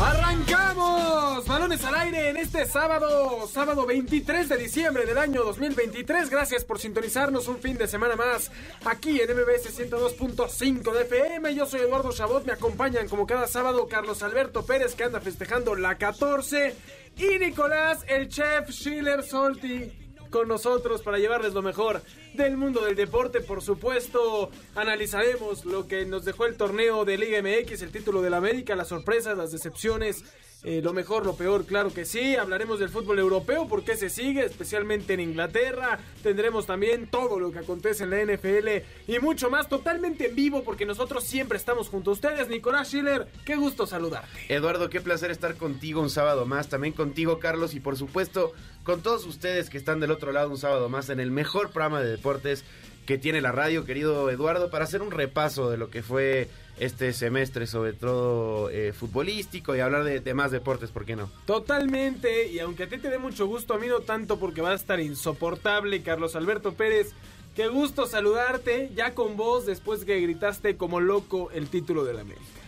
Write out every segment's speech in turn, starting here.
¡Arrancamos! Balones al aire en este sábado, sábado 23 de diciembre del año 2023. Gracias por sintonizarnos un fin de semana más aquí en MBS 102.5 de FM. Yo soy Eduardo Chabot, me acompañan como cada sábado Carlos Alberto Pérez que anda festejando la 14 y Nicolás, el chef Schiller Solti con nosotros para llevarles lo mejor del mundo del deporte. Por supuesto, analizaremos lo que nos dejó el torneo de Liga MX, el título de la América, las sorpresas, las decepciones, eh, lo mejor, lo peor, claro que sí. Hablaremos del fútbol europeo, por qué se sigue, especialmente en Inglaterra. Tendremos también todo lo que acontece en la NFL y mucho más totalmente en vivo, porque nosotros siempre estamos junto a ustedes. Nicolás Schiller, qué gusto saludarte. Eduardo, qué placer estar contigo un sábado más, también contigo Carlos y por supuesto con todos ustedes que están del otro lado un sábado más en el mejor programa de deportes que tiene la radio, querido Eduardo, para hacer un repaso de lo que fue este semestre, sobre todo eh, futbolístico y hablar de, demás deportes, ¿por qué no? Totalmente, y aunque a ti te dé mucho gusto, a mí no tanto porque va a estar insoportable, Carlos Alberto Pérez. Qué gusto saludarte, ya con vos, después que gritaste como loco el título de la América.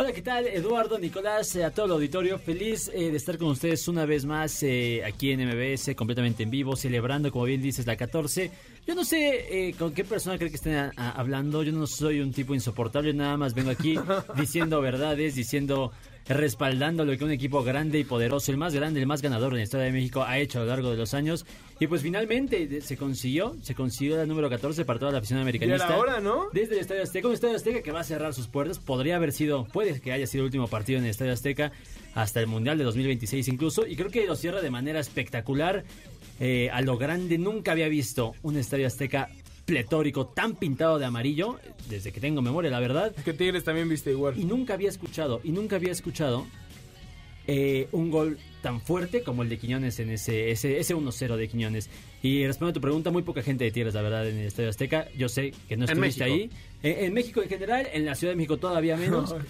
Hola, ¿qué tal? Eduardo, Nicolás, eh, a todo el auditorio. Feliz eh, de estar con ustedes una vez más eh, aquí en MBS, completamente en vivo, celebrando, como bien dices, la 14. Yo no sé con qué persona cree que estén a- a- hablando. Yo no soy un tipo insoportable, nada más vengo aquí diciendo verdades, diciendo respaldando lo que un equipo grande y poderoso, el más grande, el más ganador en la historia de México ha hecho a lo largo de los años. Y pues finalmente se consiguió, se consiguió la número 14 para toda la afición Y americanista. era hora, ¿no? Desde el Estadio Azteca, un Estadio Azteca que va a cerrar sus puertas. Podría haber sido, puede que haya sido el último partido en el Estadio Azteca hasta el Mundial de 2026 incluso. Y creo que lo cierra de manera espectacular. eh, a lo grande, nunca había visto un Estadio Azteca pletórico tan pintado de amarillo, desde que tengo memoria, la verdad. Que Tigres también viste igual. Y nunca había escuchado, y nunca había escuchado eh, un gol tan fuerte como el de Quiñones en ese, ese, ese 1-0 de Quiñones. Y respondo a tu pregunta, muy poca gente de Tigres, la verdad, en el Estadio Azteca. Yo sé que no En estuviste ahí. Eh, en México en general, en la Ciudad de México todavía menos.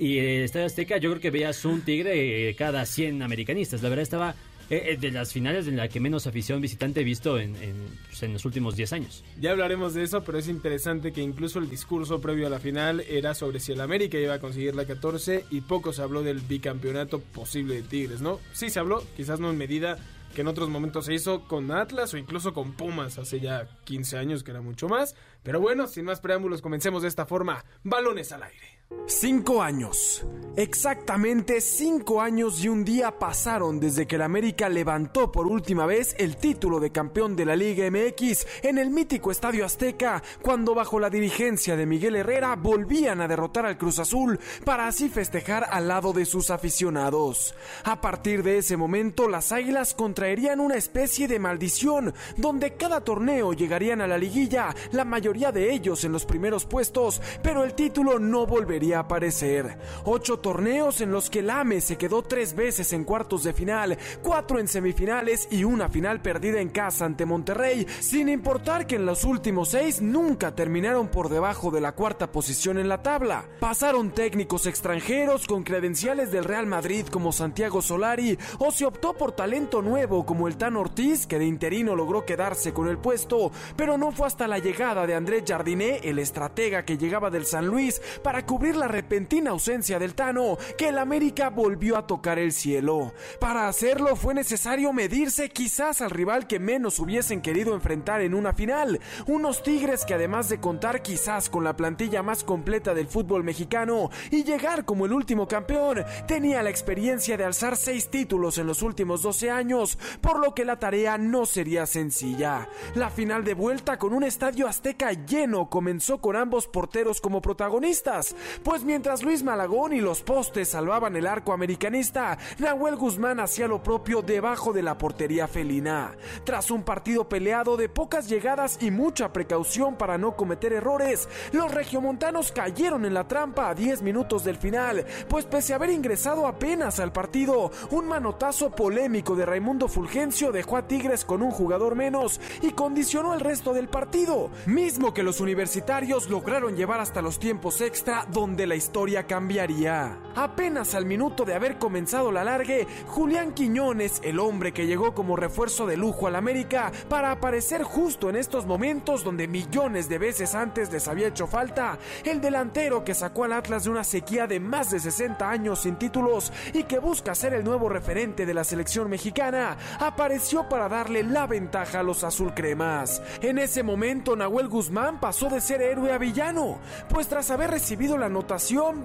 Y el Estadio Azteca, yo creo que veías un Tigre eh, cada 100 americanistas. La verdad estaba eh, eh, de las finales en la que menos afición visitante he visto en, en, pues, en los últimos 10 años. Ya hablaremos de eso, pero es interesante que incluso el discurso previo a la final era sobre si el América iba a conseguir la 14 y poco se habló del bicampeonato posible de Tigres, ¿no? Sí se habló, quizás no en medida que en otros momentos se hizo con Atlas o incluso con Pumas hace ya 15 años, que era mucho más. Pero bueno, sin más preámbulos, comencemos de esta forma. Balones al aire. Cinco años. Exactamente cinco años y un día pasaron desde que el América levantó por última vez el título de campeón de la Liga MX en el mítico Estadio Azteca, cuando bajo la dirigencia de Miguel Herrera volvían a derrotar al Cruz Azul para así festejar al lado de sus aficionados. A partir de ese momento, las Águilas contraerían una especie de maldición, donde cada torneo llegarían a la liguilla, la mayoría de ellos en los primeros puestos, pero el título no volvería aparecer. Ocho torneos en los que el AME se quedó tres veces en cuartos de final, cuatro en semifinales y una final perdida en casa ante Monterrey, sin importar que en los últimos seis nunca terminaron por debajo de la cuarta posición en la tabla. Pasaron técnicos extranjeros con credenciales del Real Madrid como Santiago Solari, o se optó por talento nuevo como el Tan Ortiz, que de interino logró quedarse con el puesto, pero no fue hasta la llegada de Andrés Jardiné, el estratega que llegaba del San Luis, para cubrir la repentina ausencia del Tano, que el América volvió a tocar el cielo. Para hacerlo fue necesario medirse quizás al rival que menos hubiesen querido enfrentar en una final, unos Tigres que además de contar quizás con la plantilla más completa del fútbol mexicano y llegar como el último campeón, tenía la experiencia de alzar seis títulos en los últimos 12 años, por lo que la tarea no sería sencilla. La final de vuelta con un estadio azteca lleno comenzó con ambos porteros como protagonistas, pues mientras Luis Malagón y los postes salvaban el arco americanista, Nahuel Guzmán hacía lo propio debajo de la portería felina. Tras un partido peleado de pocas llegadas y mucha precaución para no cometer errores, los regiomontanos cayeron en la trampa a 10 minutos del final, pues pese a haber ingresado apenas al partido, un manotazo polémico de Raimundo Fulgencio dejó a Tigres con un jugador menos y condicionó el resto del partido, mismo que los universitarios lograron llevar hasta los tiempos extra donde donde la historia cambiaría. Apenas al minuto de haber comenzado la largue, Julián Quiñones, el hombre que llegó como refuerzo de lujo al América para aparecer justo en estos momentos donde millones de veces antes les había hecho falta, el delantero que sacó al Atlas de una sequía de más de 60 años sin títulos y que busca ser el nuevo referente de la selección mexicana, apareció para darle la ventaja a los azul cremas. En ese momento, Nahuel Guzmán pasó de ser héroe a villano, pues tras haber recibido la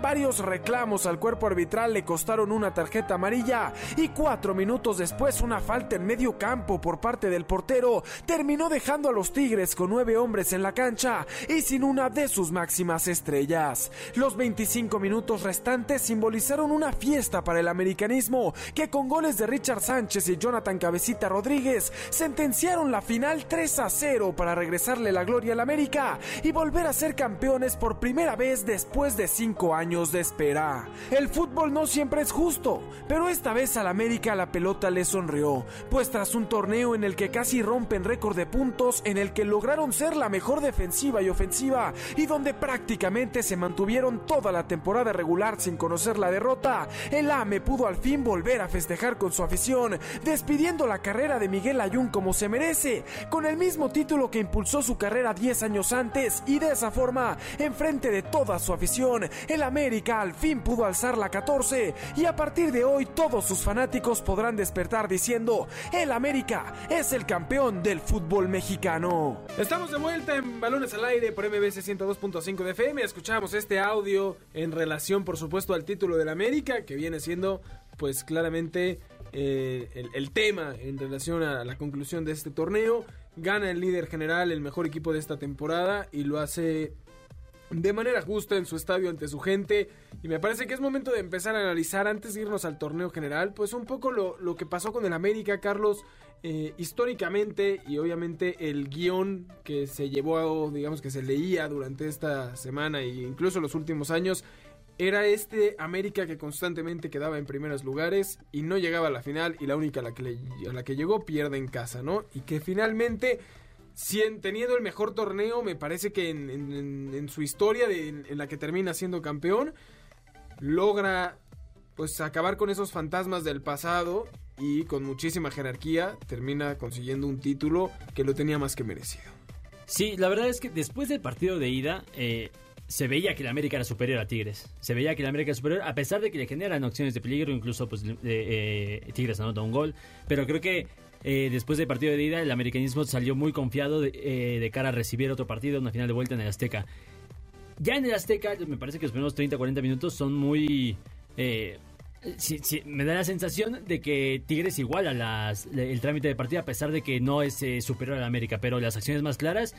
varios reclamos al cuerpo arbitral le costaron una tarjeta amarilla y cuatro minutos después una falta en medio campo por parte del portero terminó dejando a los Tigres con nueve hombres en la cancha y sin una de sus máximas estrellas. Los 25 minutos restantes simbolizaron una fiesta para el americanismo que con goles de Richard Sánchez y Jonathan Cabecita Rodríguez sentenciaron la final 3 a 0 para regresarle la gloria al América y volver a ser campeones por primera vez después de cinco años de espera. El fútbol no siempre es justo, pero esta vez al América la pelota le sonrió, pues tras un torneo en el que casi rompen récord de puntos, en el que lograron ser la mejor defensiva y ofensiva y donde prácticamente se mantuvieron toda la temporada regular sin conocer la derrota, el AME pudo al fin volver a festejar con su afición, despidiendo la carrera de Miguel Ayun como se merece, con el mismo título que impulsó su carrera 10 años antes y de esa forma, enfrente de toda su afición, el América al fin pudo alzar la 14 y a partir de hoy todos sus fanáticos podrán despertar diciendo, el América es el campeón del fútbol mexicano. Estamos de vuelta en Balones al Aire por MBC 102.5 de FM. Escuchamos este audio en relación, por supuesto, al título del América, que viene siendo, pues claramente, eh, el, el tema en relación a la conclusión de este torneo. Gana el líder general, el mejor equipo de esta temporada, y lo hace de manera justa en su estadio ante su gente. Y me parece que es momento de empezar a analizar, antes de irnos al torneo general, pues un poco lo, lo que pasó con el América, Carlos. Eh, históricamente y obviamente el guion que se llevó, digamos que se leía durante esta semana e incluso los últimos años, era este América que constantemente quedaba en primeros lugares y no llegaba a la final y la única a la que, le, la que llegó pierde en casa, ¿no? Y que finalmente Teniendo el mejor torneo, me parece que en, su historia, en, la que termina siendo campeón, logra pues acabar con esos fantasmas del pasado y con muchísima jerarquía termina consiguiendo un título que lo tenía más que merecido. Sí, la verdad es que después del partido de ida, eh, se veía que la América era superior a Tigres. Se veía que la América era superior, a pesar de que le generan opciones de peligro, incluso pues eh, Tigres anota un gol. Pero creo que eh, después del partido de ida, el americanismo salió muy confiado de, eh, cara a recibir otro partido, una final de vuelta en el Azteca. Ya en el Azteca, me parece que los primeros 30-40 minutos son muy... Eh, me da la sensación de que Tigres iguala las, el trámite de partida a pesar de que no es superior al América, pero las acciones más claras,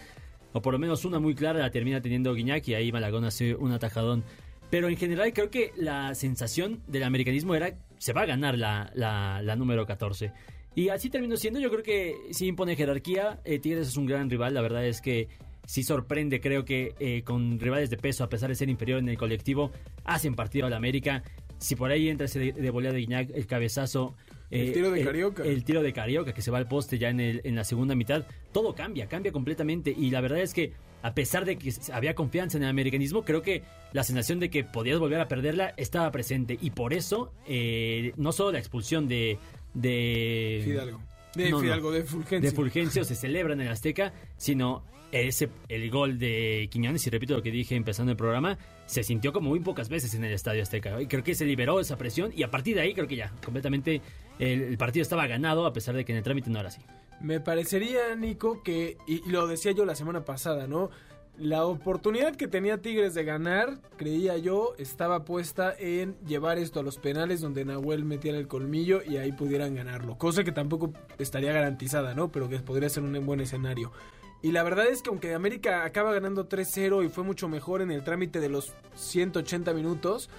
o por lo menos una muy clara, la termina teniendo Guiñac y ahí Malagón hace un atajadón. Pero en general creo que la sensación del americanismo era se va a ganar la número 14. Y así terminó siendo. Yo creo que sí impone jerarquía. Eh, Tigres es un gran rival. La verdad es que sí sorprende. Creo que eh, con rivales de peso, a pesar de ser inferior en el colectivo, hacen partido al América. Si por ahí entra ese de, de volea de Guiñac, el cabezazo. Eh, el tiro de Carioca. El, el, tiro de Carioca que se va al poste ya en, el, en la segunda mitad. Todo cambia, cambia completamente. Y la verdad es que, a pesar de que había confianza en el americanismo, creo que la sensación de que podías volver a perderla estaba presente. Y por eso, eh, no solo la expulsión de, de Fidalgo. De no, Fidalgo, no, de Fulgencio. De Fulgencio se celebra en el Azteca, sino ese, el gol de Quiñones, y repito lo que dije empezando el programa, se sintió como muy pocas veces en el Estadio Azteca. Y creo que se liberó esa presión y a partir de ahí creo que ya, completamente el, el partido estaba ganado a pesar de que en el trámite no era así. Me parecería, Nico, que, y lo decía yo la semana pasada, ¿no? La oportunidad que tenía Tigres de ganar, creía yo, estaba puesta en llevar esto a los penales donde Nahuel metiera el colmillo y ahí pudieran ganarlo. Cosa que tampoco estaría garantizada, ¿no? Pero que podría ser un buen escenario. Y la verdad es que aunque América acaba ganando 3-0 y fue mucho mejor en el trámite de los 180 minutos,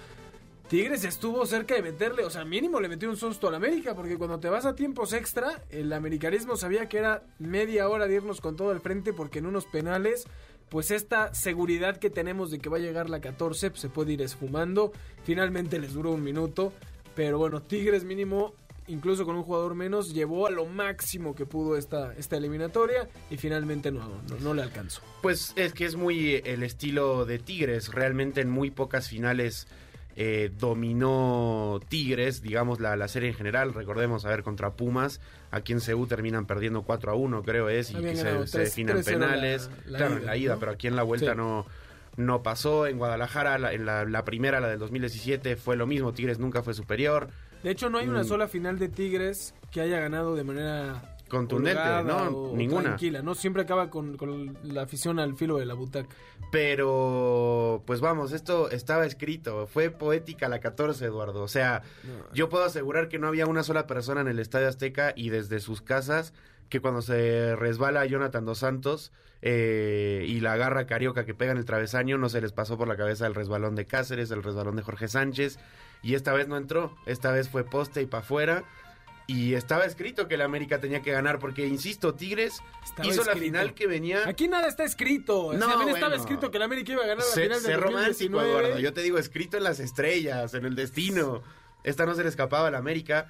Tigres estuvo cerca de meterle, o sea, mínimo le metió un susto al América, porque cuando te vas a tiempos extra, el americanismo sabía que era media hora de irnos con todo el frente, porque en unos penales pues esta seguridad que tenemos de que va a llegar la 14 pues, se puede ir esfumando. Finalmente les duró un minuto. Pero bueno, Tigres mínimo incluso con un jugador menos, llevó a lo máximo que pudo esta, esta eliminatoria y finalmente no, no, no le alcanzó. Pues es que es muy el estilo de Tigres. Realmente en muy pocas finales eh, dominó Tigres, digamos, la, la serie en general. Recordemos, a ver, contra Pumas, aquí en CU terminan perdiendo 4 a 1, creo es, y se, se tres- definen 3-0 penales. la- la claro, ida, en la ida, ¿no? pero aquí en la vuelta Sí. no, no pasó. En Guadalajara, la, en la, la primera, la del 2017, fue lo mismo. Tigres nunca fue superior. De hecho, no hay una Mm. sola final de Tigres que haya ganado de manera Contundente, ¿no? o Ninguna. Tranquila, ¿no? Siempre acaba con, con la afición al filo de la butaca. Pero, pues vamos, esto estaba escrito. Fue poética la 14, Eduardo. O sea, No. yo puedo asegurar que no había una sola persona en el Estadio Azteca y desde sus casas que cuando se resbala Jonathan Dos Santos eh, y la agarra Carioca que pega en el travesaño, no se les pasó por la cabeza el resbalón de Cáceres, el resbalón de Jorge Sánchez. Y esta vez no entró. Esta vez fue poste y para afuera. Y estaba escrito que el América tenía que ganar porque, insisto, Tigres Estaba hizo la final que venía... Aquí nada está escrito. No, También estaba escrito que el América iba a ganar la Sé, final del romántico, 2019. Eduardo. Yo te digo, escrito en las estrellas, en el destino. Esta no se le escapaba a la América.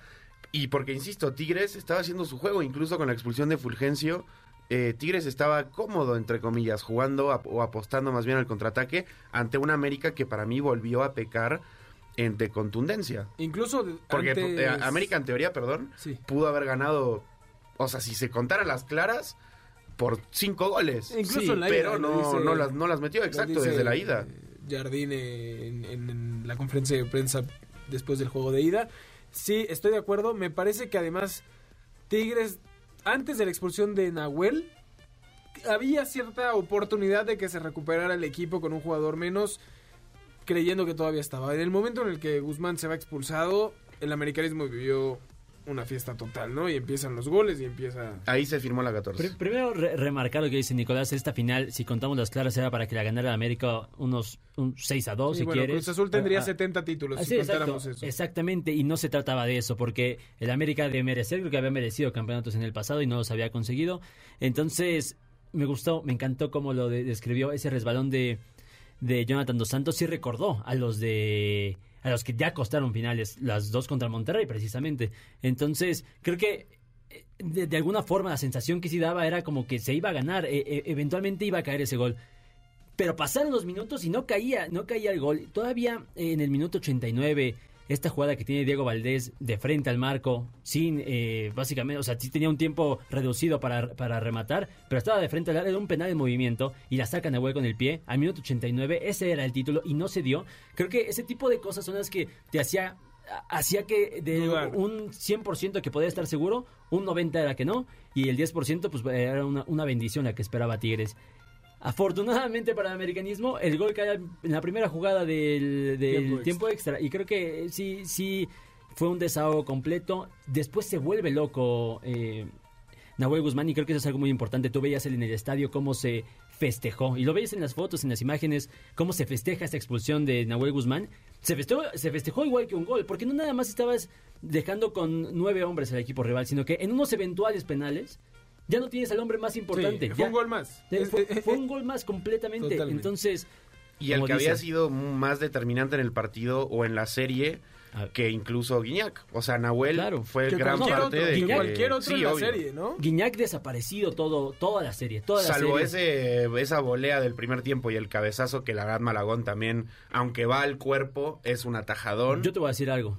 Y porque, insisto, Tigres estaba haciendo su juego, incluso con la expulsión de Fulgencio. eh, Tigres estaba cómodo, entre comillas, jugando o apostando más bien al contraataque ante una América que para mí volvió a pecar en, de contundencia. Incluso Porque antes- eh, América, en teoría, perdón, Sí. pudo haber ganado, o sea, si se contaran las claras, por cinco goles. Incluso Sí, en la ida, pero no, dice- no, las, no las metió, exacto, dice, desde la ida. Jardine en, en- en la conferencia de prensa después del juego de ida. Sí, estoy de acuerdo. Me parece que además Tigres, antes de la expulsión de Nahuel, había cierta oportunidad de que se recuperara el equipo con un jugador menos, creyendo que todavía estaba. En el momento en el que Guzmán se va expulsado, el americanismo vivió una fiesta total, ¿no? Y empiezan los goles y empieza... Ahí se firmó la 14. Pri- primero re- remarcar lo que dice Nicolás, esta final, si contamos las claras, era para que la ganara el América unos un 6 a 2, Sí, si bueno, quieres. Cruz Azul tendría Ah, ah, 70 títulos Ah, si sí, exacto, contáramos eso. Exactamente, y no se trataba de eso, porque el América de merecer, creo que había merecido campeonatos en el pasado y no los había conseguido. Entonces, me gustó, me encantó cómo lo de- describió ese resbalón de, de Jonathan Dos Santos. Sí recordó a los de. a los que ya costaron finales, las dos contra Monterrey, precisamente. Entonces, creo que. eh, De, alguna forma la sensación que sí daba era como que se iba a ganar, eh, eh, eventualmente iba a caer ese gol. Pero pasaron los minutos y no caía, no caía el gol. Todavía eh, en el minuto 89, esta jugada que tiene Diego Valdés de frente al marco, sin, eh, básicamente, o sea, sí tenía un tiempo reducido para, para rematar, pero estaba de frente al área, era un penal en movimiento y la sacan a hueco con el pie. Al minuto 89, ese era el título y no se dio. Creo que ese tipo de cosas son las que te hacía hacía que de un 100% que podía estar seguro, un 90% era que no, y el 10% pues era una, una bendición la que esperaba Tigres. Afortunadamente para el americanismo, el gol cae en la primera jugada del, del Tiempo tiempo, extra. extra. Y creo que sí, sí fue un desahogo completo. Después se vuelve loco eh, Nahuel Guzmán y creo que eso es algo muy importante. Tú veías él en el estadio cómo se festejó. Y lo veis en las fotos, en las imágenes, cómo se festeja esta expulsión de Nahuel Guzmán. Se festejó, se festejó igual que un gol, porque no nada más estabas dejando con nueve hombres al equipo rival, sino que en unos eventuales penales ya no tienes al hombre más importante. Sí, fue Ya- un gol más. Fue, Eh, eh, fue eh, un gol más completamente. Totalmente. Entonces, Y el que había sido más determinante en el partido o en la serie Ah. que incluso Guiñac. O sea, Nahuel Claro. fue que gran cualquier parte otro, de que- cualquier otro sí, en la obvio. serie, ¿no? Guiñac desaparecido todo, toda la serie, toda la Salvo serie. ese, esa volea del primer tiempo y el cabezazo que la Gad Malagón también, aunque va al cuerpo, es un atajadón. Yo te voy a decir algo.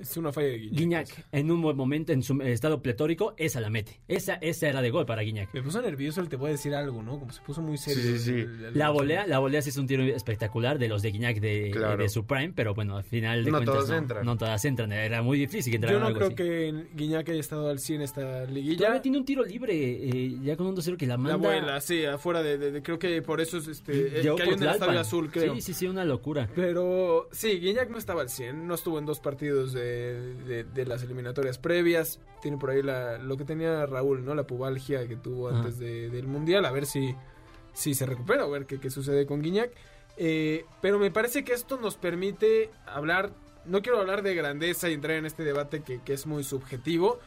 Es una falla de Guiñac. Guiñac, en un buen momento, en su estado pletórico, esa la mete. Esa, esa era de gol para Guiñac. Me puso nervioso el te voy a decir algo, ¿no? Como se puso muy serio. Sí, sí, sí. el- el- La volea, la volea sí es un tiro espectacular de los de Guiñac de, Claro. de su prime, pero bueno, al final de No cuentas todas no, entran. no todas entran. Era muy difícil que entraran Yo no algo creo así. que Guiñac haya estado al 100 esta liguilla. Todavía tiene un tiro libre, eh, ya con un 2-0 que la La manda. vuela, sí, afuera de, de- de- Creo que por eso es este. el Llegó que hay Tlalpan. azul, creo. Sí, sí, sí, una locura. Pero sí, Guiñac no estaba al 100, no estuvo en dos partidos de, de- de las eliminatorias previas. Tiene por ahí la, lo que tenía Raúl, ¿no? La pubalgia que tuvo Ajá. antes de- del Mundial. A ver si, si se recupera, a ver qué, qué sucede con Guiñac. Eh, pero me parece que esto nos permite hablar. No quiero hablar de grandeza y entrar en este debate que, que es muy subjetivo.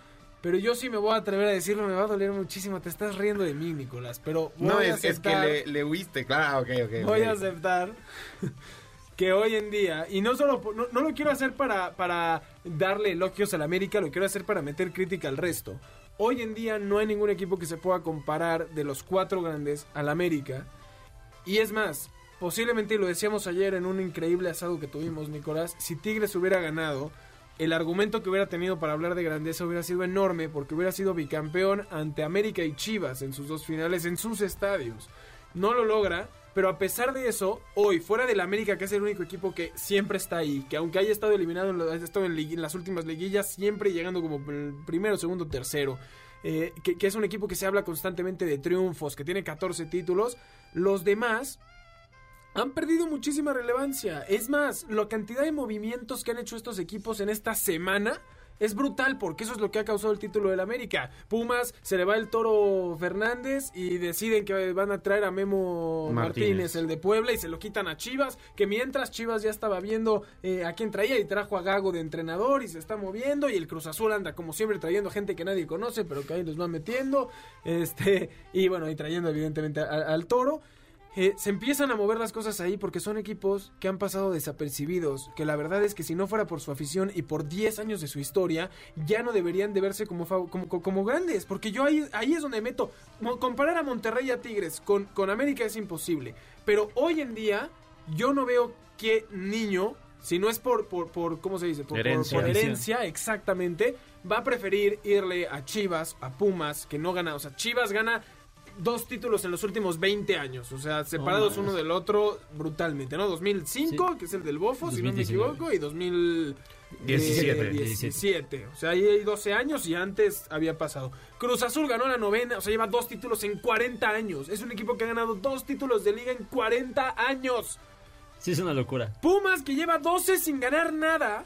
Pero yo sí me voy a atrever a decirlo, me va a doler muchísimo. Te estás riendo de mí, Nicolás. Pero voy no, a es, es que le, le huiste, claro, ok, ok. Voy a aceptar que hoy en día, y no solo, no, no lo quiero hacer para, para darle elogios al América, lo quiero hacer para meter crítica al resto. Hoy en día no hay ningún equipo que se pueda comparar de los cuatro grandes al América. Y es más, posiblemente, lo decíamos ayer en un increíble asado que tuvimos, Nicolás, si Tigres hubiera ganado, el argumento que hubiera tenido para hablar de grandeza hubiera sido enorme porque hubiera sido bicampeón ante América y Chivas en sus dos finales en sus estadios. No lo logra, pero a pesar de eso, hoy, fuera del América, que es el único equipo que siempre está ahí, que aunque haya estado eliminado en, lo- ha estado en, las últimas liguillas, siempre llegando como primero, segundo, tercero, eh, que, que es un equipo que se habla constantemente de triunfos, que tiene 14 títulos, los demás han perdido muchísima relevancia. Es más, la cantidad de movimientos que han hecho estos equipos en esta semana es brutal porque eso es lo que ha causado el título del América. Pumas se le va el toro Fernández y deciden que van a traer a Memo Martínez, Martínez. el de Puebla, y se lo quitan a Chivas, que mientras Chivas ya estaba viendo eh, a quién traía y trajo a Gago de entrenador y se está moviendo y el Cruz Azul anda como siempre trayendo gente que nadie conoce pero que ahí los va metiendo este y bueno y trayendo evidentemente al toro eh, se empiezan a mover las cosas ahí porque son equipos que han pasado desapercibidos, que la verdad es que si no fuera por su afición y por 10 años de su historia, ya no deberían de verse como, como, grandes, porque yo ahí, ahí es donde meto, comparar a Monterrey y a Tigres con, con América es imposible, pero hoy en día yo no veo qué niño, si no es por, por, por ¿cómo se dice? Por, por- Herencia. por herencia, exactamente, va a preferir irle a Chivas, a Pumas, que no gana, o sea, Chivas gana dos títulos en los últimos 20 años, o sea, separados No, uno del otro brutalmente, ¿no? 2005, Sí. que es el del Bofo, si no me 2019. equivoco, y 2017. 17. O sea, ahí hay 12 años y antes había pasado. Cruz Azul ganó la novena, o sea, lleva dos títulos en 40 años. Es un equipo que ha ganado dos títulos de liga en 40 años. Sí, es una locura. Pumas que lleva 12 sin ganar nada.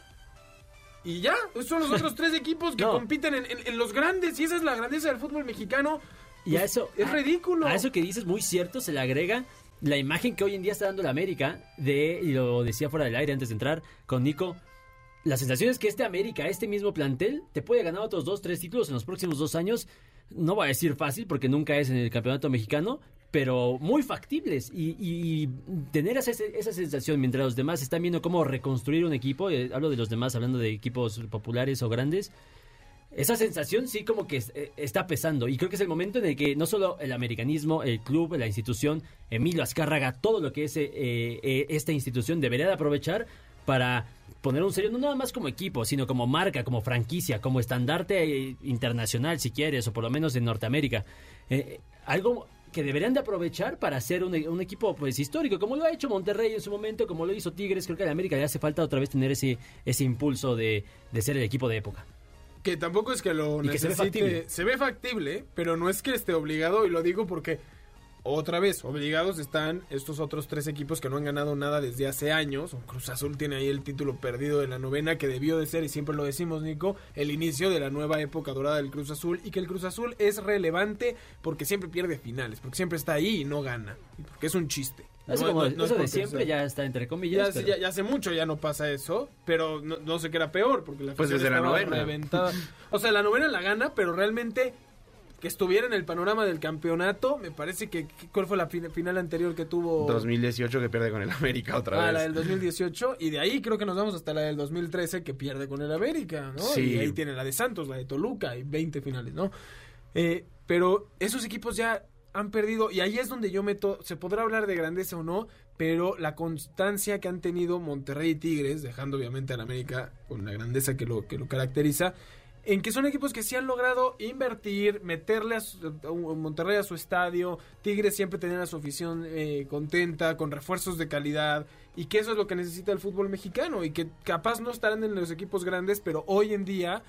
Y ya, esos son los otros tres equipos que No. compiten en, en- en los grandes. Y esa es la grandeza del fútbol mexicano. Y a eso. es a- ridículo. A eso que dices, muy cierto, se le agrega la imagen que hoy en día está dando la América de, y lo decía fuera del aire antes de entrar con Nico. La sensación es que este América, este mismo plantel, te puede ganar otros dos, tres títulos en los próximos dos años. No voy a decir fácil porque nunca es en el campeonato mexicano, pero muy factibles. Y, y tener esa, esa sensación mientras los demás están viendo cómo reconstruir un equipo, eh, hablo de los demás hablando de equipos populares o grandes, esa sensación sí como que eh, está pesando y creo que es el momento en el que no solo el americanismo, el club, la institución, Emilio Azcárraga, todo lo que es eh, eh, esta institución debería de aprovechar para poner un serio, no nada más como equipo, sino como marca, como franquicia, como estandarte eh, internacional si quieres, o por lo menos en Norteamérica. Algo que deberían de aprovechar para hacer un, un equipo pues histórico, como lo ha hecho Monterrey en su momento, como lo hizo Tigres, creo que la América le hace falta otra vez tener ese, ese impulso de, de ser el equipo de época. Que tampoco es que lo Y que se ve necesite. factible. Se ve factible, pero no es que esté obligado, y lo digo porque, otra vez, obligados están estos otros tres equipos que no han ganado nada desde hace años. Cruz Azul tiene ahí el título perdido de la novena, que debió de ser, y siempre lo decimos, Nico, el inicio de la nueva época dorada del Cruz Azul, y que el Cruz Azul es relevante porque siempre pierde finales, porque siempre está ahí y no gana, y porque es un chiste. Eso, No- como- no- no es eso de siempre sea- ya está entre comillas. pero- ya- ya hace mucho ya no pasa eso, pero no, no sé qué era peor, porque la Pues desde la novena. reventada. O sea, la novena la gana, pero realmente que estuviera en el panorama del campeonato, me parece que ¿cuál fue la fin- final anterior que tuvo? 2018 que pierde con el América otra Ah, vez. la del 2018 y de ahí creo que nos vamos hasta la del 2013 que pierde con el América, ¿no? Sí. Y ahí tiene la de Santos, la de Toluca y 20 finales, ¿no? Eh, pero esos equipos ya han perdido y ahí es donde yo meto, se podrá hablar de grandeza o no, pero la constancia que han tenido Monterrey y Tigres, dejando obviamente al América con la grandeza que lo, que lo caracteriza, en que son equipos que sí han logrado invertir, meterle a, su- Monterrey a su estadio, Tigres siempre tener a su afición eh, contenta, con refuerzos de calidad, y que eso es lo que necesita el fútbol mexicano, y que capaz no estarán en los equipos grandes, pero hoy en día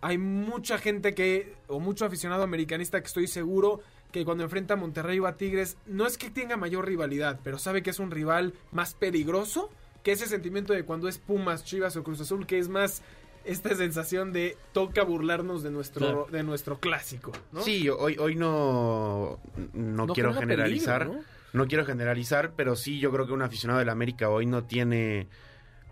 hay mucha gente que, o mucho aficionado americanista que estoy seguro que cuando enfrenta a Monterrey o a Tigres, no es que tenga mayor rivalidad, pero sabe que es un rival más peligroso que ese sentimiento de cuando es Pumas, Chivas o Cruz Azul, que es más esta sensación de toca burlarnos de nuestro, Claro. de nuestro clásico, ¿no? Sí, hoy, hoy no, no, No quiero generalizar. peligro, ¿no? quiero generalizar, pero sí yo creo que un aficionado del América hoy no tiene,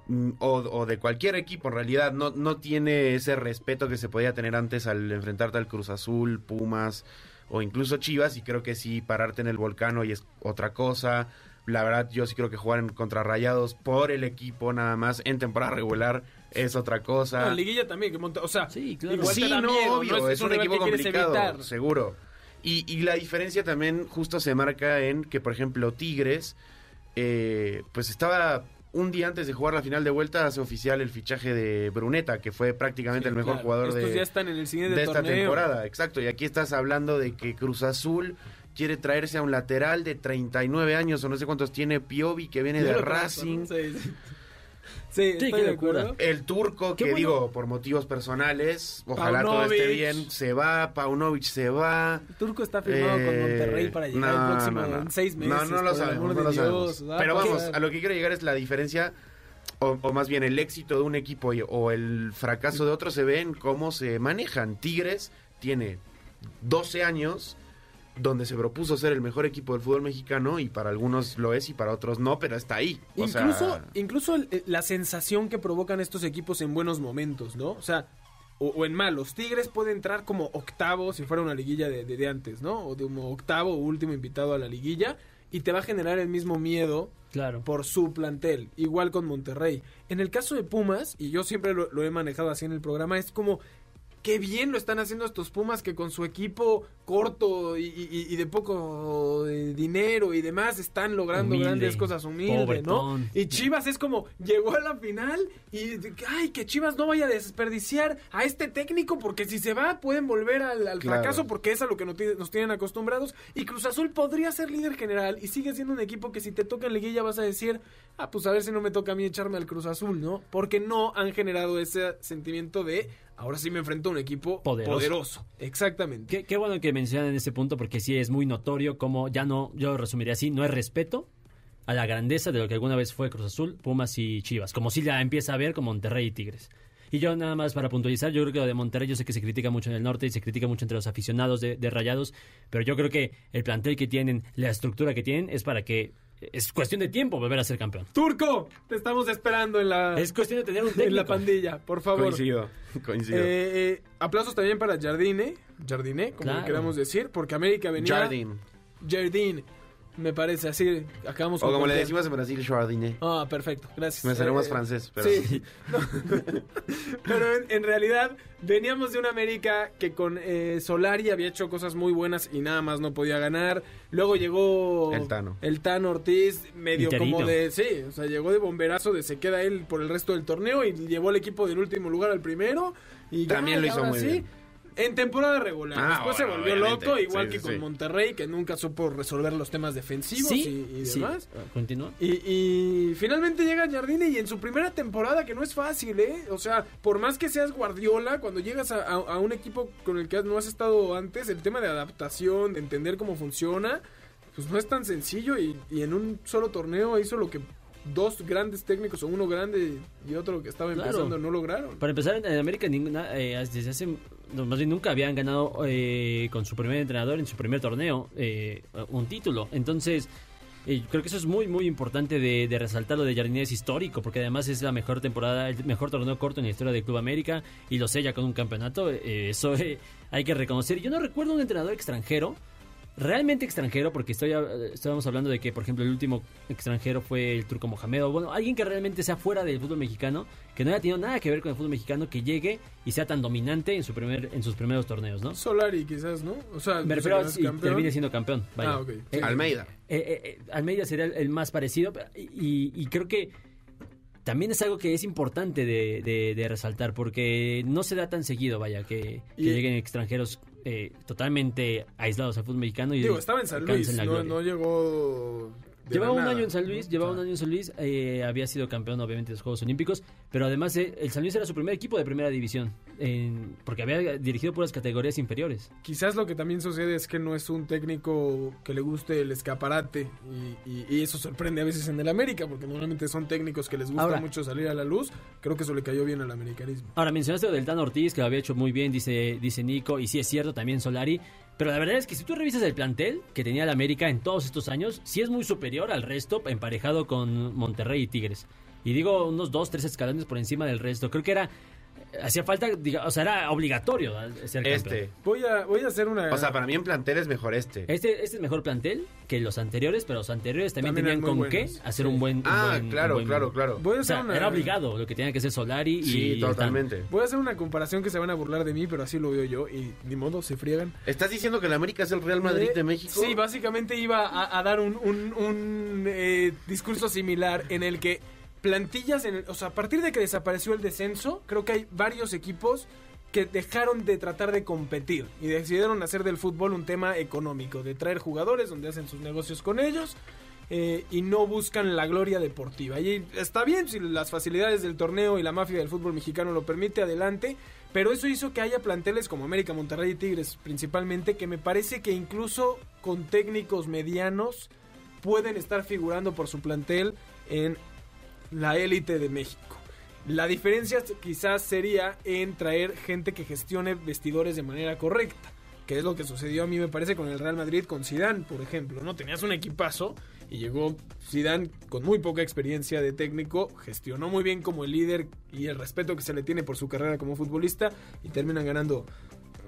mm, o, o de cualquier equipo en realidad, no, no tiene ese respeto que se podía tener antes al enfrentarte al Cruz Azul, Pumas o incluso Chivas, y creo que sí, pararte en el volcán hoy es otra cosa. La verdad, yo sí creo que jugar en contra Rayados por el equipo nada más en temporada regular es otra cosa. No, liguilla también, que monta, o sea, Sí, claro. igual sí, te da no, miedo, obvio, ¿no? es, un equipo complicado, evitar. seguro. Y, y la diferencia también justo se marca en que, por ejemplo, Tigres, eh, pues estaba un día antes de jugar la final de vuelta, hace oficial el fichaje de Bruneta, que fue prácticamente Sí, el mejor claro. jugador Estos de, ya están en el siguiente de esta torneo. temporada. Exacto, y aquí estás hablando de que Cruz Azul quiere traerse a un lateral de 39 años o no sé cuántos tiene Piovi que viene Yo de Racing. ¿no? Sí, sí. Sí, qué locura. El turco, Qué que bueno. digo, por motivos personales, ojalá todo esté bien, se va, Paunovic se va. El Turco está firmado con Eh, Monterrey para llegar no, el próximo no, no. en seis meses. No, no lo sabemos, no lo Dios, Pero vamos, a lo que quiero llegar es la diferencia, o, o más bien el éxito de un equipo y- o el fracaso de otro se ve en cómo se manejan. Tigres tiene 12 años donde se propuso ser el mejor equipo del fútbol mexicano y para algunos lo es y para otros no, pero está ahí. O sea, Incluso, incluso el- eh, la sensación que provocan estos equipos en buenos momentos, ¿no? O sea, o, o en malos. Tigres puede entrar como octavo si fuera una liguilla de, de- de antes, ¿no? O de como octavo o último invitado a la liguilla y te va a generar el mismo miedo Claro. por su plantel, igual con Monterrey. En el caso de Pumas, y yo siempre lo, lo he manejado así en el programa, es como qué bien lo están haciendo estos Pumas que con su equipo corto y, y- y de poco eh, dinero y demás están logrando Humilde, grandes cosas humildes, ¿no? Y Chivas es como llegó a la final y ay, que Chivas no vaya a desperdiciar a este técnico porque si se va pueden volver al, al Claro. fracaso porque es a lo que nos, nos tienen acostumbrados y Cruz Azul podría ser líder general y sigue siendo un equipo que si te toca en liguilla vas a decir, ah, pues a ver si no me toca a mí echarme al Cruz Azul, ¿no? Porque no han generado ese sentimiento de ahora sí me enfrento a un equipo Poderoso. poderoso. Exactamente. Qué, qué bueno que mencionan ese punto porque sí es muy notorio como ya no, yo lo resumiría así, no es respeto a la grandeza de lo que alguna vez fue Cruz Azul, Pumas y Chivas, como si la empieza a ver con Monterrey y Tigres. Y yo nada más para puntualizar, yo creo que lo de Monterrey yo sé que se critica mucho en el norte y se critica mucho entre los aficionados de, de Rayados, pero yo creo que el plantel que tienen, la estructura que tienen es para que es cuestión de tiempo volver a ser campeón. Turco, te estamos esperando en la, Es cuestión de tener un en la pandilla, por favor. coincido, coincido. Eh, eh, aplausos también para Jardine, Jardine, como Claro. le queramos decir, porque América venía... Jardín. Jardine, me parece, así acabamos O con como le cualquier- decimos en Brasil, Jardine. Ah, perfecto, gracias. Me salió más Eh, francés, pero... Sí, No. pero en, en realidad veníamos de una América que con eh, Solari había hecho cosas muy buenas y nada más no podía ganar. Luego llegó El Tano. el Tano Ortiz, medio Interino. como de, sí, o sea, llegó de bomberazo de se queda él por el resto del torneo y llevó al equipo del último lugar al primero y También lo hizo ahora muy sí, bien. En temporada regular. Ah, Después se volvió obviamente. loco, igual Sí, que sí, con sí. Monterrey, que nunca supo resolver los temas defensivos Sí, y, y sí. demás. Continúa. Y, y finalmente llega Jardine y en su primera temporada, que no es fácil, ¿eh? O sea, por más que seas Guardiola, cuando llegas a, a- a un equipo con el que no has estado antes, el tema de adaptación, de entender cómo funciona, pues no es tan sencillo y, y en un solo torneo hizo lo que dos grandes técnicos, o uno grande y otro que estaba Claro. empezando, no lograron. Para empezar, en América ninguna, eh, desde hace, más bien nunca habían ganado eh, con su primer entrenador en su primer torneo eh, un título. Entonces, eh, creo que eso es muy, muy importante de, de resaltar. Lo de Jardine es histórico, porque además es la mejor temporada, el mejor torneo corto en la historia del Club América y lo sella con un campeonato. eh, eso eh, hay que reconocer. Yo no recuerdo un entrenador extranjero. Realmente extranjero, porque estoy, eh, estábamos hablando de que, por ejemplo, el último extranjero fue el turco Mohamed, o bueno, alguien que realmente sea fuera del fútbol mexicano, que no haya tenido nada que ver con el fútbol mexicano, que llegue y sea tan dominante en su primer en sus primeros torneos, ¿no? Solari quizás, ¿no? O sea, Me refiero termine siendo campeón. Vaya. Ah, ok. Eh, Almeida. eh, eh, eh, Almeida sería el, el más parecido y, y creo que también es algo que es importante de, de- de resaltar porque no se da tan seguido, vaya, que, que Y- lleguen extranjeros eh, totalmente aislados al fútbol mexicano y Digo, estaba en San Luis, no, no llegó... Llevaba un año en San Luis, llevaba un año en San Luis, eh, había sido campeón obviamente de los Juegos Olímpicos, pero además eh, el San Luis era su primer equipo de primera división, en- porque había dirigido puras categorías inferiores. Quizás lo que también sucede es que no es un técnico que le guste el escaparate y, y- y eso sorprende a veces en el América porque normalmente son técnicos que les gusta Ahora- mucho salir a la luz. Creo que eso le cayó bien al americanismo. Ahora, mencionaste lo del Dan Ortiz, que lo había hecho muy bien, dice, dice Nico, y sí es cierto, también Solari. Pero la verdad es que si tú revisas el plantel que tenía el América en todos estos años, sí es muy superior al resto, emparejado con Monterrey y Tigres. Y digo unos dos, tres escalones por encima del resto. Creo que era hacía falta, diga, o sea, era obligatorio ser campeón. Este. Voy a, voy a hacer una. O sea, para mí en plantel es mejor este. Este, este es mejor plantel que los anteriores, pero los anteriores también, También tenían con qué hacer Sí. un buen. un Ah, buen- un claro, buen- claro, claro. Voy a O hacer sea, una. era obligado lo que tenía que hacer Solari y. Sí, totalmente. Voy a hacer una comparación que se van a burlar de mí, pero así lo veo yo. Y ni modo, se friegan. ¿Estás diciendo que el América es el Real Madrid de Eh, México? Sí, básicamente iba a, a dar un, un- un, eh, discurso similar en el que plantillas, en o sea, a partir de que desapareció el descenso, creo que hay varios equipos que dejaron de tratar de competir y decidieron hacer del fútbol un tema económico, de traer jugadores donde hacen sus negocios con ellos eh, y no buscan la gloria deportiva. Y está bien si las facilidades del torneo y la mafia del fútbol mexicano lo permite, adelante. Pero eso hizo que haya planteles como América, Monterrey y Tigres principalmente, que me parece que incluso con técnicos medianos pueden estar figurando por su plantel en la élite de México. La diferencia quizás sería en traer gente que gestione vestidores de manera correcta, que es lo que sucedió a mí me parece con el Real Madrid con Zidane, por ejemplo, ¿no? Tenías un equipazo y llegó Zidane con muy poca experiencia de técnico, gestionó muy bien como el líder y el respeto que se le tiene por su carrera como futbolista y terminan ganando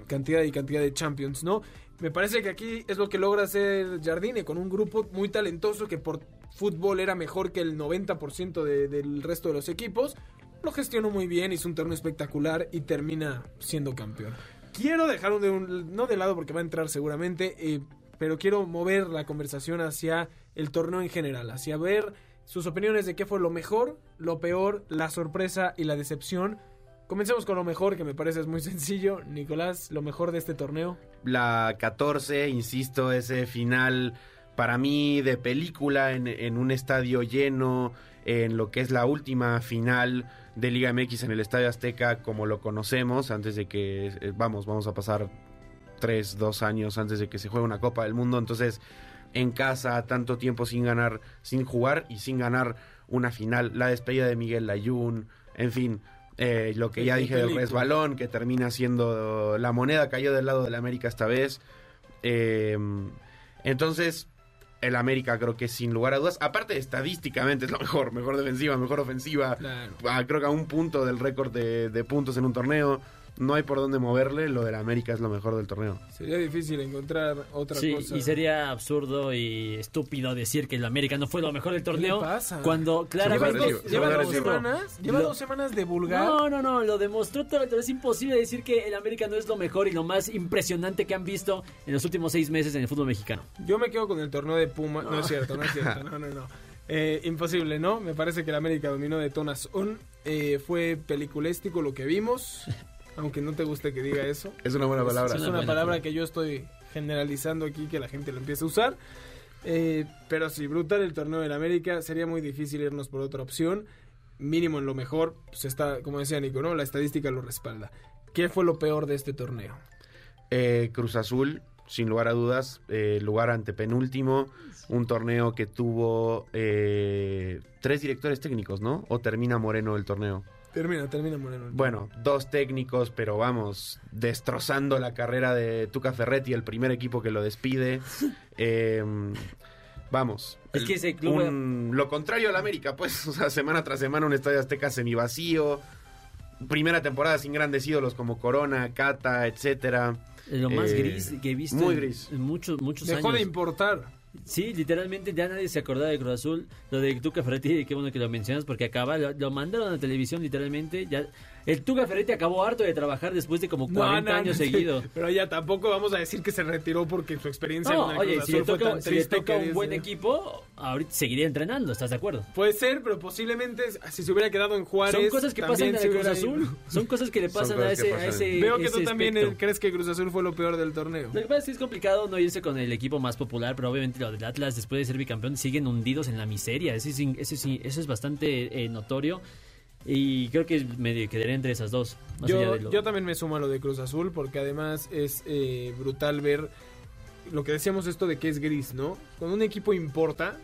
cantidad y cantidad de champions, ¿no? Me parece que aquí es lo que logra hacer Jardine con un grupo muy talentoso que por fútbol era mejor que el 90% de- del resto de los equipos. Lo gestionó muy bien, hizo un torneo espectacular y termina siendo campeón. Quiero dejar de un, no de lado porque va a entrar seguramente, eh, pero quiero mover la conversación hacia el torneo en general, hacia ver sus opiniones de qué fue lo mejor, lo peor, la sorpresa y la decepción. Comencemos con lo mejor, que me parece es muy sencillo. Nicolás, lo mejor de este torneo. La 14, insisto, ese final para mí de película en, en un estadio lleno, en lo que es la última final de Liga MX en el Estadio Azteca como lo conocemos, antes de que, eh, vamos, vamos a pasar tres, dos años antes de que se juegue una Copa del Mundo, entonces en casa tanto tiempo sin ganar, sin jugar y sin ganar una final, la despedida de Miguel Layún, en fin, eh, lo que ya dije del resbalón, que termina siendo la moneda cayó del lado del América esta vez. Eh, entonces, el América creo que sin lugar a dudas, aparte estadísticamente es lo mejor, mejor defensiva, mejor ofensiva, Claro. Ah, creo que a un punto del récord de, de puntos en un torneo, no hay por dónde moverle, lo del América es lo mejor del torneo. Sería difícil encontrar otra Sí, cosa. y sería absurdo y estúpido decir que el América no fue lo mejor del torneo. le pasa? Cuando Lleva, claramente. agresivo, dos, lleva dos semanas, lleva Lo- dos semanas de vulgar. No, no, no, lo demostró todo. el torneo. Es imposible decir que el América no es lo mejor y lo más impresionante que han visto en los últimos seis meses en el fútbol mexicano. Yo me quedo con el torneo de Puma. No, es cierto, no es cierto. No, no, no. Eh, imposible, ¿no? Me parece que el América dominó de tonas un. Eh, fue peliculéstico lo que vimos. Aunque no te guste que diga eso. Es una buena palabra. Es una una buena palabra palabra. que yo estoy generalizando aquí, que la gente lo empiece a usar. Eh, pero sí, brutal el torneo del América. Sería muy difícil irnos por otra opción. Mínimo en lo mejor, pues está, como decía Nico, ¿no? La estadística lo respalda. ¿Qué fue lo peor de este torneo? Eh, Cruz Azul, sin lugar a dudas, eh, lugar antepenúltimo, un torneo que tuvo eh, tres directores técnicos, ¿no? ¿O termina Moreno el torneo? Termina, termina Moreno. Bueno, dos técnicos, pero vamos, destrozando la carrera de Tuca Ferretti, el primer equipo que lo despide. Eh, vamos. Es que ese club- un- lo contrario al América, pues, o sea, semana tras semana un estadio azteca semivacío. Primera temporada sin grandes ídolos como Corona, Cata, etcétera. Lo más Eh, gris que he visto muy en- gris. en muchos, muchos Dejó años. de importar. Sí, literalmente ya nadie se acordaba de Cruz Azul. Lo de Tuca Ferretti, qué bueno que lo mencionas porque acaba, lo, lo mandaron a la televisión literalmente. Ya, el Tuca Ferretti acabó harto de trabajar después de como 40 No, no, años no, seguidos. Pero ya tampoco vamos a decir que se retiró porque su experiencia No, el oye, Cruz si le Azul fue toca, tan si le triste toca que un buen equipo, ahorita seguiría entrenando, ¿estás de acuerdo? Puede ser, pero posiblemente si se hubiera quedado en Juárez. Son cosas que pasan en el Cruz Azul. ido. Son cosas que le pasan a ese, a ese Veo que ese tú también eh, crees que Cruz Azul fue lo peor del torneo. Lo que pasa es que es complicado no irse con el equipo más popular, pero obviamente lo del Atlas, después de ser bicampeón, siguen hundidos en la miseria. Eso es, eso es, eso es bastante eh, notorio. Y creo que me quedaré entre esas dos. más allá Yo, de lo- yo también me sumo a lo de Cruz Azul porque además es eh, brutal ver lo que decíamos esto de que es gris, ¿no? Cuando un equipo importa,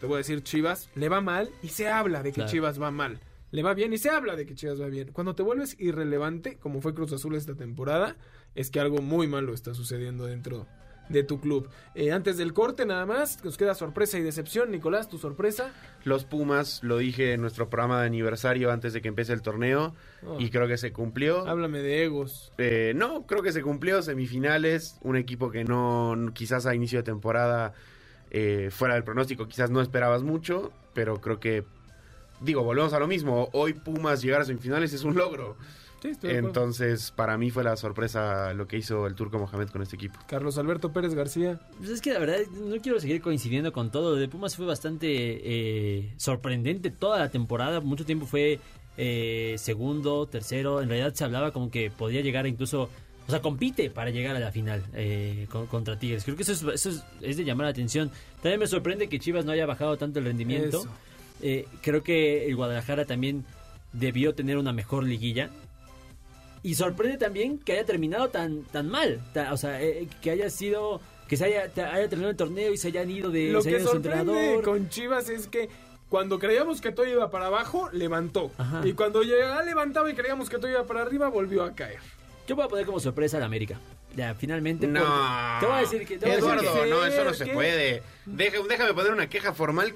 te voy a decir Chivas, le va mal y se habla de que Claro. Chivas va mal. Le va bien y se habla de que Chivas va bien. Cuando te vuelves irrelevante, como fue Cruz Azul esta temporada, es que algo muy malo está sucediendo dentro de tu club. Eh, antes del corte nada más, nos queda sorpresa y decepción. Nicolás, tu sorpresa. Los Pumas, lo dije en nuestro programa de aniversario antes de que empiece el torneo Oh. y creo que se cumplió. Háblame de egos. Eh, no, creo que se cumplió. Semifinales, un equipo que no, quizás a inicio de temporada, eh, fuera del pronóstico, quizás no esperabas mucho, pero creo que, digo, volvemos a lo mismo. Hoy Pumas llegar a semifinales es un logro. Sí, estoy de acuerdo. Entonces, para mí fue la sorpresa lo que hizo el turco Mohamed con este equipo. Carlos Alberto Pérez García. Pues es que la verdad no quiero seguir coincidiendo con todo. Lo de Pumas fue bastante eh, sorprendente toda la temporada. Mucho tiempo fue eh, segundo, tercero. En realidad se hablaba como que podía llegar incluso... O sea, compite para llegar a la final eh, con- contra Tigres. Creo que eso, es, eso es, es de llamar la atención. También me sorprende que Chivas no haya bajado tanto el rendimiento. Eh, creo que el Guadalajara también debió tener una mejor liguilla. Y sorprende también que haya terminado tan, tan mal. O sea, eh, que haya sido. Que se haya, haya terminado el torneo y se hayan ido de. Lo se que sorprende con Chivas es que cuando creíamos que todo iba para abajo, levantó. Ajá. Y cuando ya levantaba y creíamos que todo iba para arriba, volvió a caer. Yo voy a poner como sorpresa al América. Ya, finalmente. No. porque- Te voy a decir que. te voy a decir Eduardo, que- no, eso no se ¿Qué? puede. Deja- déjame poner una queja formal.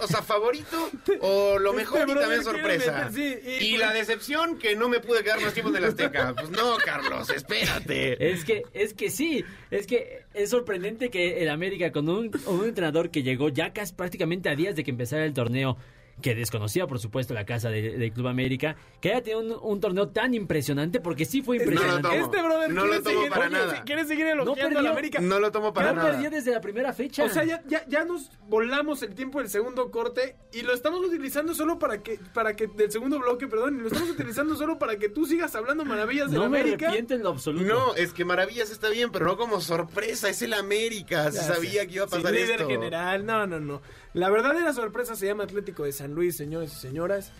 O sea, favorito o lo mejor Este y también sorpresa. meter- sí, y- y la decepción que no me pude quedar más tiempo en el Azteca. Pues no, Carlos, espérate. Es que, es que sí, es que es sorprendente que el América con un, un entrenador que llegó ya casi prácticamente a días de que empezara el torneo, que desconocía por supuesto la casa de- del Club América, que haya tenido un, un torneo tan impresionante, porque sí fue No lo impresionante. tomo. Este brother No quiere lo tomo seguir, para oye, nada. si- quiere seguir elogiando perdió. a la América. No lo tomo para nada. perdió desde la primera fecha. O sea, ya, ya, ya nos volamos el tiempo del segundo corte y lo estamos utilizando solo para que, para que, del segundo bloque, perdón, y lo estamos utilizando solo para que tú sigas hablando maravillas de no la me América. arrepiento en lo absoluto. No, es que Maravillas está bien, pero no como sorpresa. Es el América. Se sabía que iba a Sí, pasar líder esto. general, no, no, no. La verdadera sorpresa se llama Atlético de San Luis, señores y señoras.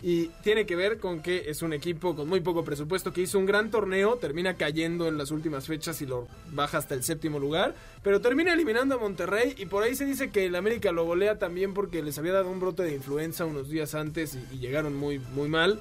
Y tiene que ver con que es un equipo con muy poco presupuesto que hizo un gran torneo, termina cayendo en las últimas fechas y lo baja hasta el séptimo lugar, pero termina eliminando a Monterrey y por ahí se dice que el América lo golea también porque les había dado un brote de influenza unos días antes y, y llegaron muy, muy mal.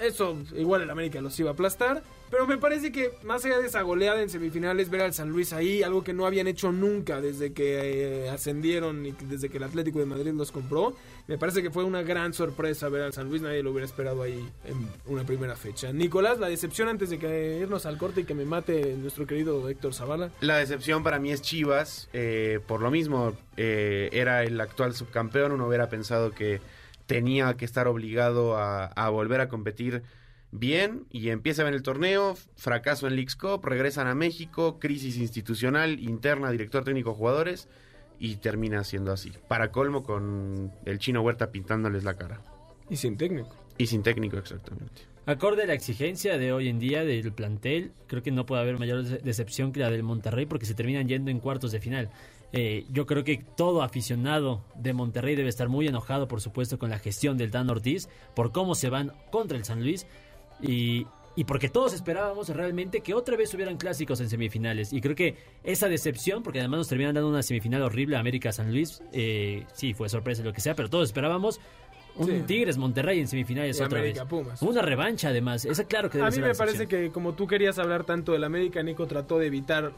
Eso igual el América los iba a aplastar. Pero me parece que más allá de esa goleada en semifinales, ver al San Luis ahí, algo que no habían hecho nunca desde que eh, ascendieron y desde que el Atlético de Madrid los compró, me parece que fue una gran sorpresa ver al San Luis, nadie lo hubiera esperado ahí en una primera fecha. Nicolás, la decepción antes de que irnos al corte y que me mate nuestro querido Héctor Zavala. La decepción para mí es Chivas, eh, por lo mismo, eh, era el actual subcampeón, uno hubiera pensado que tenía que estar obligado a volver a competir bien y empieza bien el torneo, fracaso en Leagues Cup, regresan a México, crisis institucional, interna, director técnico, jugadores y termina siendo así. Para colmo con el chino Huerta pintándoles la cara. Y sin técnico. Y sin técnico exactamente. Acorde a la exigencia de hoy en día del plantel, creo que no puede haber mayor de- decepción que la del Monterrey porque se terminan yendo en cuartos de final. Eh, yo creo que todo aficionado de Monterrey debe estar muy enojado, por supuesto, con la gestión del Dan Ortiz, por cómo se van contra el San Luis y, y porque todos esperábamos realmente que otra vez hubieran clásicos en semifinales. Y creo que esa decepción, porque además nos terminan dando una semifinal horrible a América-San Luis, eh, sí, fue sorpresa lo que sea, pero todos esperábamos un Sí. Tigres Monterrey en semifinales Y otra América vez. Pumas. Una revancha además, esa claro que debe A mí ser me parece que como tú querías hablar tanto del América, Nico trató de evitar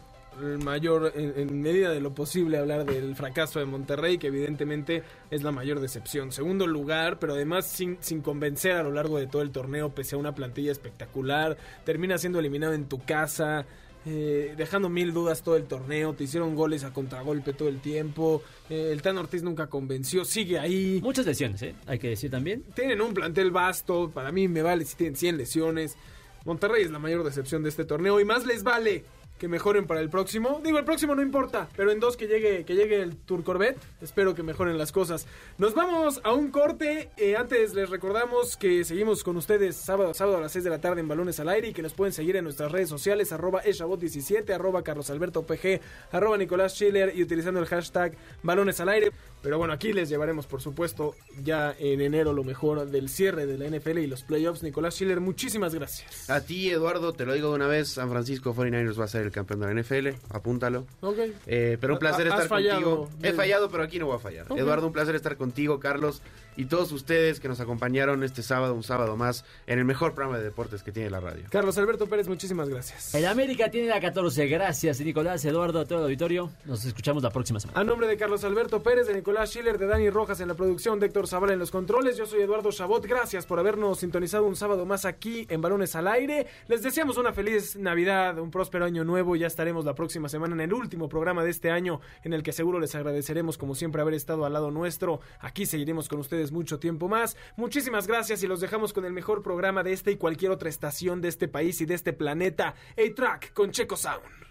mayor, en, en medida de lo posible, hablar del fracaso de Monterrey, que evidentemente es la mayor decepción. Segundo lugar, pero además sin, sin convencer a lo largo de todo el torneo, pese a una plantilla espectacular, termina siendo eliminado en tu casa. eh, dejando mil dudas todo el torneo, te hicieron goles a contragolpe todo el tiempo, eh, el Tan Ortiz nunca convenció, sigue ahí, Muchas lesiones, ¿eh? hay que decir también. tienen un plantel vasto, para mí me vale si tienen 100 lesiones. Monterrey es la mayor decepción de este torneo y más les vale que mejoren para el próximo. Digo, el próximo no importa, pero en dos que llegue, que llegue el Tour Corvette, espero que mejoren las cosas. Nos vamos a un corte. eh, antes les recordamos que seguimos con ustedes sábado, sábado a las 6 de la tarde en Balones al Aire y que nos pueden seguir en nuestras redes sociales, arroba eshabot17, arroba carlosalbertopg, arroba Nicolás Schiller y utilizando el hashtag Balones al Aire. Pero bueno, aquí les llevaremos, por supuesto, ya en enero lo mejor del cierre de la NFL y los playoffs. Nicolás Schiller, muchísimas gracias. A ti, Eduardo, te lo digo de una vez, San Francisco 49ers va a ser el campeón de la NFL, apúntalo. Ok. Eh, pero un placer estar fallado. contigo. He fallado, pero aquí no voy a fallar. Eduardo, un placer estar contigo, Carlos, y todos ustedes que nos acompañaron este sábado, un sábado más, en el mejor programa de deportes que tiene la radio. Carlos Alberto Pérez, muchísimas gracias. El América tiene la 14. Gracias, Nicolás, Eduardo, a todo el auditorio. Nos escuchamos la próxima semana. A nombre de Carlos Alberto Pérez, de Nicolás Schiller, de Dani Rojas en la producción, de Héctor Zavala en los controles, yo soy Eduardo Chabot. Gracias por habernos sintonizado un sábado más aquí en Balones al Aire. Les deseamos una feliz Navidad, un próspero año nuevo. Ya estaremos la próxima semana en el último programa de este año, en el que seguro les agradeceremos, como siempre, haber estado al lado nuestro. Aquí seguiremos con ustedes mucho tiempo más. Muchísimas gracias y los dejamos con el mejor programa de este y cualquier otra estación de este país y de este planeta, A-Track con Checo Sound.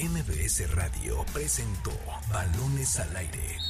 MBS Radio presentó Balones al Aire.